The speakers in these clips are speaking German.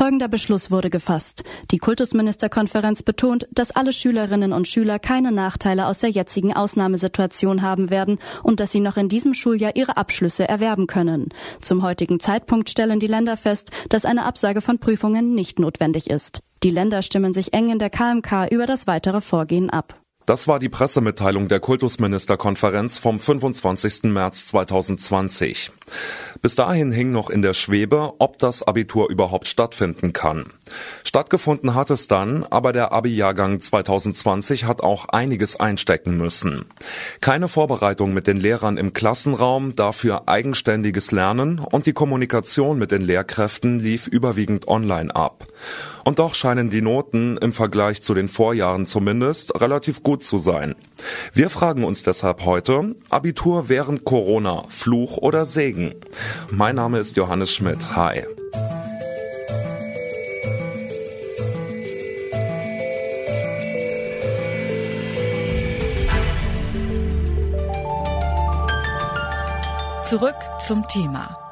Folgender Beschluss wurde gefasst. Die Kultusministerkonferenz betont, dass alle Schülerinnen und Schüler keine Nachteile aus der jetzigen Ausnahmesituation haben werden und dass sie noch in diesem Schuljahr ihre Abschlüsse erwerben können. Zum heutigen Zeitpunkt stellen die Länder fest, dass eine Absage von Prüfungen nicht notwendig ist. Die Länder stimmen sich eng in der KMK über das weitere Vorgehen ab. Das war die Pressemitteilung der Kultusministerkonferenz vom 25. März 2020. Bis dahin hing noch in der Schwebe, ob das Abitur überhaupt stattfinden kann. Stattgefunden hat es dann, aber der Abi-Jahrgang 2020 hat auch einiges einstecken müssen. Keine Vorbereitung mit den Lehrern im Klassenraum, dafür eigenständiges Lernen und die Kommunikation mit den Lehrkräften lief überwiegend online ab. Und doch scheinen die Noten im Vergleich zu den Vorjahren zumindest relativ gut zu sein. Wir fragen uns deshalb heute, Abitur während Corona, Fluch oder Segen? Mein Name ist Johannes Schmidt. Hi. Zurück zum Thema.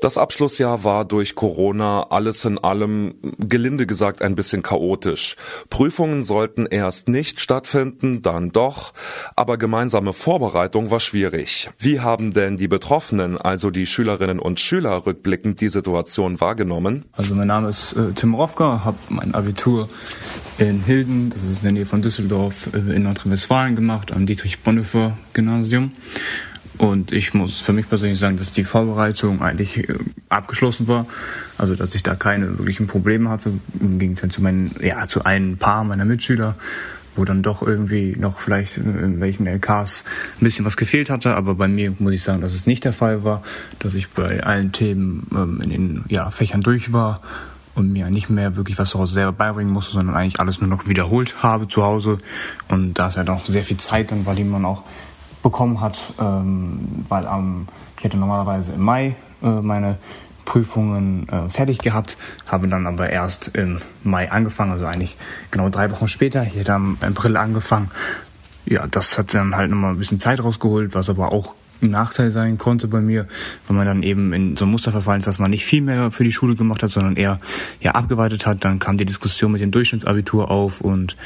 Das Abschlussjahr war durch Corona alles in allem gelinde gesagt ein bisschen chaotisch. Prüfungen sollten erst nicht stattfinden, dann doch, aber gemeinsame Vorbereitung war schwierig. Wie haben denn die Betroffenen, also die Schülerinnen und Schüler, rückblickend die Situation wahrgenommen? Also mein Name ist äh, Tim Rofka, habe mein Abitur in Hilden, das ist in der Nähe von Düsseldorf, äh, in Nordrhein-Westfalen gemacht, am Dietrich-Bonhoeffer-Gymnasium. Und ich muss für mich persönlich sagen, dass die Vorbereitung eigentlich äh, abgeschlossen war. Also dass ich da keine wirklichen Probleme hatte. Im Gegenteil zu meinen, ja, zu ein paar meiner Mitschüler, wo dann doch irgendwie noch vielleicht in welchen LKs ein bisschen was gefehlt hatte. Aber bei mir muss ich sagen, dass es nicht der Fall war, dass ich bei allen Themen ähm, in den ja, Fächern durch war und mir nicht mehr wirklich was zu Hause selber beibringen musste, sondern eigentlich alles nur noch wiederholt habe zu Hause. Und da ist ja doch sehr viel Zeit dann war, die man auch bekommen hat, ähm, weil ähm, ich hätte normalerweise im Mai äh, meine Prüfungen äh, fertig gehabt, habe dann aber erst im Mai angefangen, also eigentlich genau drei Wochen später. Ich hätte am April angefangen. Ja, das hat dann halt nochmal ein bisschen Zeit rausgeholt, was aber auch ein Nachteil sein konnte bei mir, weil man dann eben in so ein Muster verfallen ist, dass man nicht viel mehr für die Schule gemacht hat, sondern eher ja abgeweitet hat. Dann kam die Diskussion mit dem Durchschnittsabitur auf und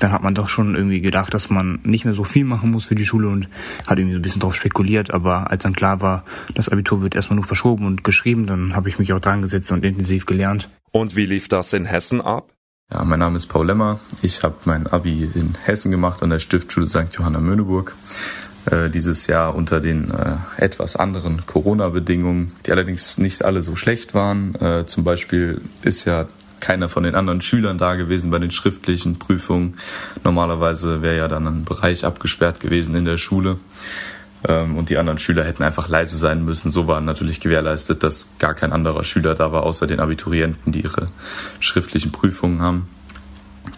dann hat man doch schon irgendwie gedacht, dass man nicht mehr so viel machen muss für die Schule und hat irgendwie so ein bisschen drauf spekuliert. Aber als dann klar war, das Abitur wird erstmal nur verschoben und geschrieben, dann habe ich mich auch dran gesetzt und intensiv gelernt. Und wie lief das in Hessen ab? Ja, mein Name ist Paul Lemmer. Ich habe mein Abi in Hessen gemacht an der Stiftschule St. Johanna Möhneburg. Äh, dieses Jahr unter den äh, etwas anderen Corona-Bedingungen, die allerdings nicht alle so schlecht waren. Äh, zum Beispiel ist ja keiner von den anderen Schülern da gewesen bei den schriftlichen Prüfungen. Normalerweise wäre ja dann ein Bereich abgesperrt gewesen in der Schule ähm, und die anderen Schüler hätten einfach leise sein müssen. So war natürlich gewährleistet, dass gar kein anderer Schüler da war, außer den Abiturienten, die ihre schriftlichen Prüfungen haben.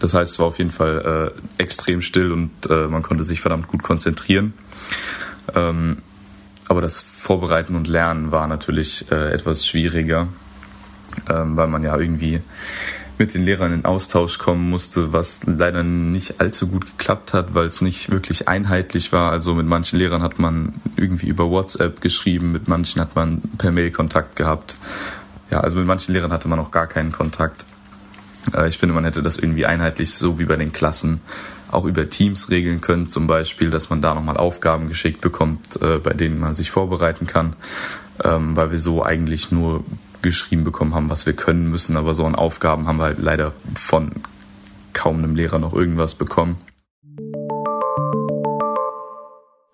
Das heißt, es war auf jeden Fall äh, extrem still und äh, man konnte sich verdammt gut konzentrieren. Ähm, aber das Vorbereiten und Lernen war natürlich äh, etwas schwieriger, ähm, weil man ja irgendwie mit den Lehrern in Austausch kommen musste, was leider nicht allzu gut geklappt hat, weil es nicht wirklich einheitlich war. Also mit manchen Lehrern hat man irgendwie über WhatsApp geschrieben, mit manchen hat man per Mail Kontakt gehabt. Ja, also mit manchen Lehrern hatte man auch gar keinen Kontakt. Äh, ich finde, man hätte das irgendwie einheitlich, so wie bei den Klassen, auch über Teams regeln können, zum Beispiel, dass man da nochmal Aufgaben geschickt bekommt, äh, bei denen man sich vorbereiten kann, ähm, weil wir so eigentlich nur geschrieben bekommen haben, was wir können müssen, aber so an Aufgaben haben wir halt leider von kaum einem Lehrer noch irgendwas bekommen.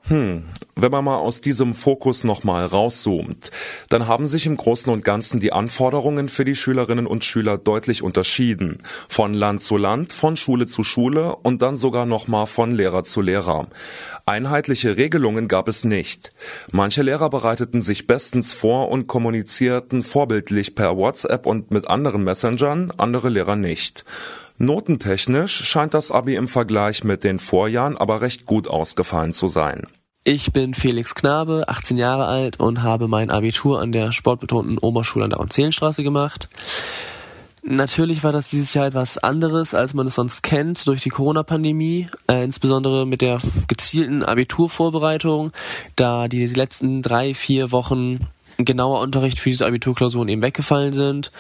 Hm, wenn man mal aus diesem Fokus nochmal rauszoomt, dann haben sich im Großen und Ganzen die Anforderungen für die Schülerinnen und Schüler deutlich unterschieden. Von Land zu Land, von Schule zu Schule und dann sogar nochmal von Lehrer zu Lehrer. Einheitliche Regelungen gab es nicht. Manche Lehrer bereiteten sich bestens vor und kommunizierten vorbildlich per WhatsApp und mit anderen Messengern, andere Lehrer nicht. Notentechnisch scheint das Abi im Vergleich mit den Vorjahren aber recht gut ausgefallen zu sein. Ich bin Felix Knabe, 18 Jahre alt und habe mein Abitur an der sportbetonten Oberschule an der Onzelenstraße gemacht. Natürlich war das dieses Jahr etwas anderes, als man es sonst kennt durch die Corona-Pandemie, äh, insbesondere mit der gezielten Abiturvorbereitung, da die letzten drei, vier Wochen genauer Unterricht für diese Abiturklausuren eben weggefallen sind.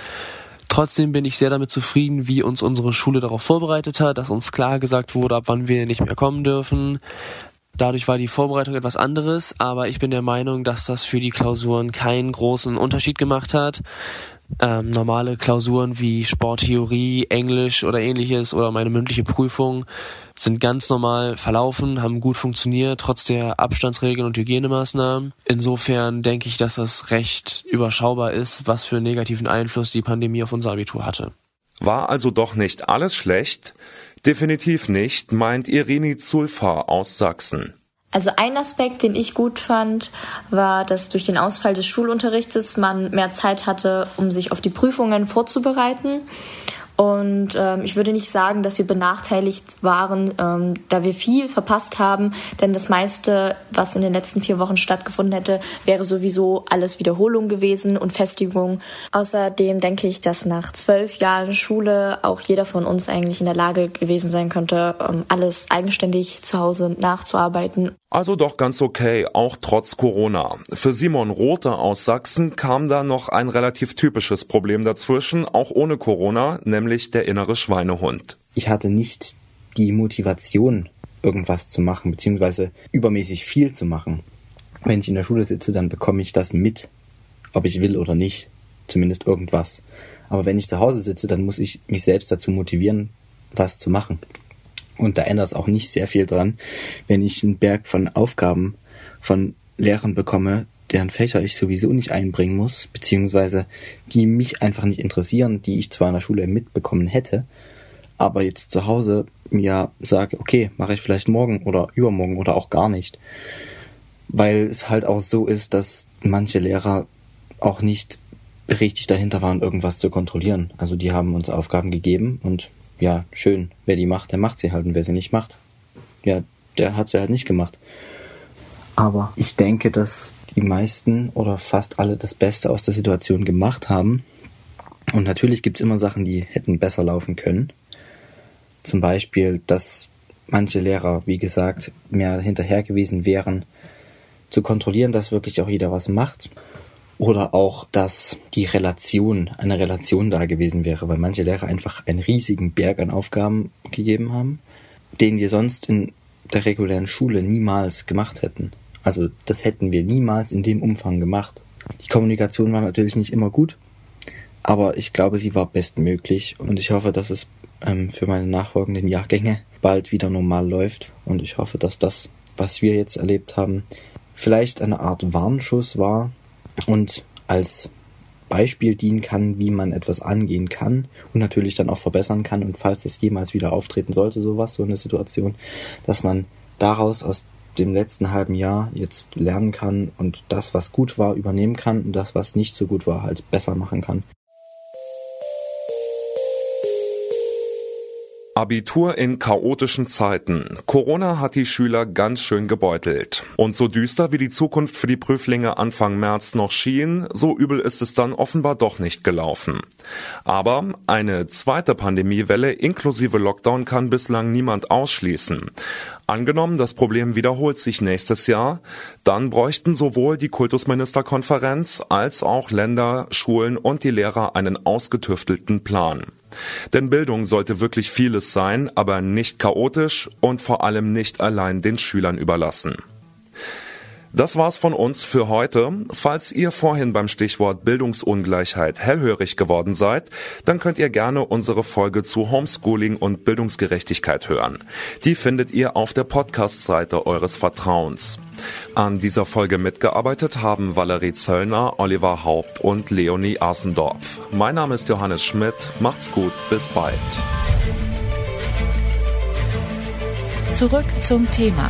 Trotzdem bin ich sehr damit zufrieden, wie uns unsere Schule darauf vorbereitet hat, dass uns klar gesagt wurde, ab wann wir nicht mehr kommen dürfen. Dadurch war die Vorbereitung etwas anderes, aber ich bin der Meinung, dass das für die Klausuren keinen großen Unterschied gemacht hat ähm, normale Klausuren wie Sporttheorie, Englisch oder ähnliches oder meine mündliche Prüfung sind ganz normal verlaufen, haben gut funktioniert, trotz der Abstandsregeln und Hygienemaßnahmen. Insofern denke ich, dass das recht überschaubar ist, was für einen negativen Einfluss die Pandemie auf unser Abitur hatte. War also doch nicht alles schlecht? Definitiv nicht, meint Irini Zulfa aus Sachsen. Also ein Aspekt, den ich gut fand, war, dass durch den Ausfall des Schulunterrichtes man mehr Zeit hatte, um sich auf die Prüfungen vorzubereiten. Und ähm, ich würde nicht sagen, dass wir benachteiligt waren, ähm, da wir viel verpasst haben, denn das meiste, was in den letzten vier Wochen stattgefunden hätte, wäre sowieso alles Wiederholung gewesen und Festigung. Außerdem denke ich, dass nach zwölf Jahren Schule auch jeder von uns eigentlich in der Lage gewesen sein könnte, ähm, alles eigenständig zu Hause nachzuarbeiten. Also doch ganz okay, auch trotz Corona. Für Simon Rothe aus Sachsen kam da noch ein relativ typisches Problem dazwischen, auch ohne Corona, nämlich der innere Schweinehund. Ich hatte nicht die Motivation, irgendwas zu machen, beziehungsweise übermäßig viel zu machen. Wenn ich in der Schule sitze, dann bekomme ich das mit, ob ich will oder nicht, zumindest irgendwas. Aber wenn ich zu Hause sitze, dann muss ich mich selbst dazu motivieren, was zu machen. Und da ändert es auch nicht sehr viel dran, wenn ich einen Berg von Aufgaben von Lehrern bekomme, deren Fächer ich sowieso nicht einbringen muss, beziehungsweise die mich einfach nicht interessieren, die ich zwar in der Schule mitbekommen hätte, aber jetzt zu Hause mir sage, okay, mache ich vielleicht morgen oder übermorgen oder auch gar nicht. Weil es halt auch so ist, dass manche Lehrer auch nicht richtig dahinter waren, irgendwas zu kontrollieren. Also die haben uns Aufgaben gegeben und ja, schön. Wer die macht, der macht sie halt. Und wer sie nicht macht, ja, der hat sie halt nicht gemacht. Aber ich denke, dass die meisten oder fast alle das Beste aus der Situation gemacht haben. Und natürlich gibt's immer Sachen, die hätten besser laufen können. Zum Beispiel, dass manche Lehrer, wie gesagt, mehr hinterher gewesen wären, zu kontrollieren, dass wirklich auch jeder was macht. Oder auch, dass die Relation, eine Relation da gewesen wäre, weil manche Lehrer einfach einen riesigen Berg an Aufgaben gegeben haben, den wir sonst in der regulären Schule niemals gemacht hätten. Also das hätten wir niemals in dem Umfang gemacht. Die Kommunikation war natürlich nicht immer gut, aber ich glaube, sie war bestmöglich und ich hoffe, dass es ähm, für meine nachfolgenden Jahrgänge bald wieder normal läuft und ich hoffe, dass das, was wir jetzt erlebt haben, vielleicht eine Art Warnschuss war, und als Beispiel dienen kann, wie man etwas angehen kann und natürlich dann auch verbessern kann und falls das jemals wieder auftreten sollte, sowas, so eine Situation, dass man daraus aus dem letzten halben Jahr jetzt lernen kann und das, was gut war, übernehmen kann und das, was nicht so gut war, halt besser machen kann. Abitur in chaotischen Zeiten. Corona hat die Schüler ganz schön gebeutelt. Und so düster wie die Zukunft für die Prüflinge Anfang März noch schien, so übel ist es dann offenbar doch nicht gelaufen. Aber eine zweite Pandemiewelle inklusive Lockdown kann bislang niemand ausschließen. Angenommen, das Problem wiederholt sich nächstes Jahr, dann bräuchten sowohl die Kultusministerkonferenz als auch Länder, Schulen und die Lehrer einen ausgetüftelten Plan. Denn Bildung sollte wirklich vieles sein, aber nicht chaotisch und vor allem nicht allein den Schülern überlassen. Das war's von uns für heute. Falls ihr vorhin beim Stichwort Bildungsungleichheit hellhörig geworden seid, dann könnt ihr gerne unsere Folge zu Homeschooling und Bildungsgerechtigkeit hören. Die findet ihr auf der Podcast-Seite eures Vertrauens. An dieser Folge mitgearbeitet haben Valerie Zöllner, Oliver Haupt und Leonie Asendorf. Mein Name ist Johannes Schmidt. Macht's gut. Bis bald. Zurück zum Thema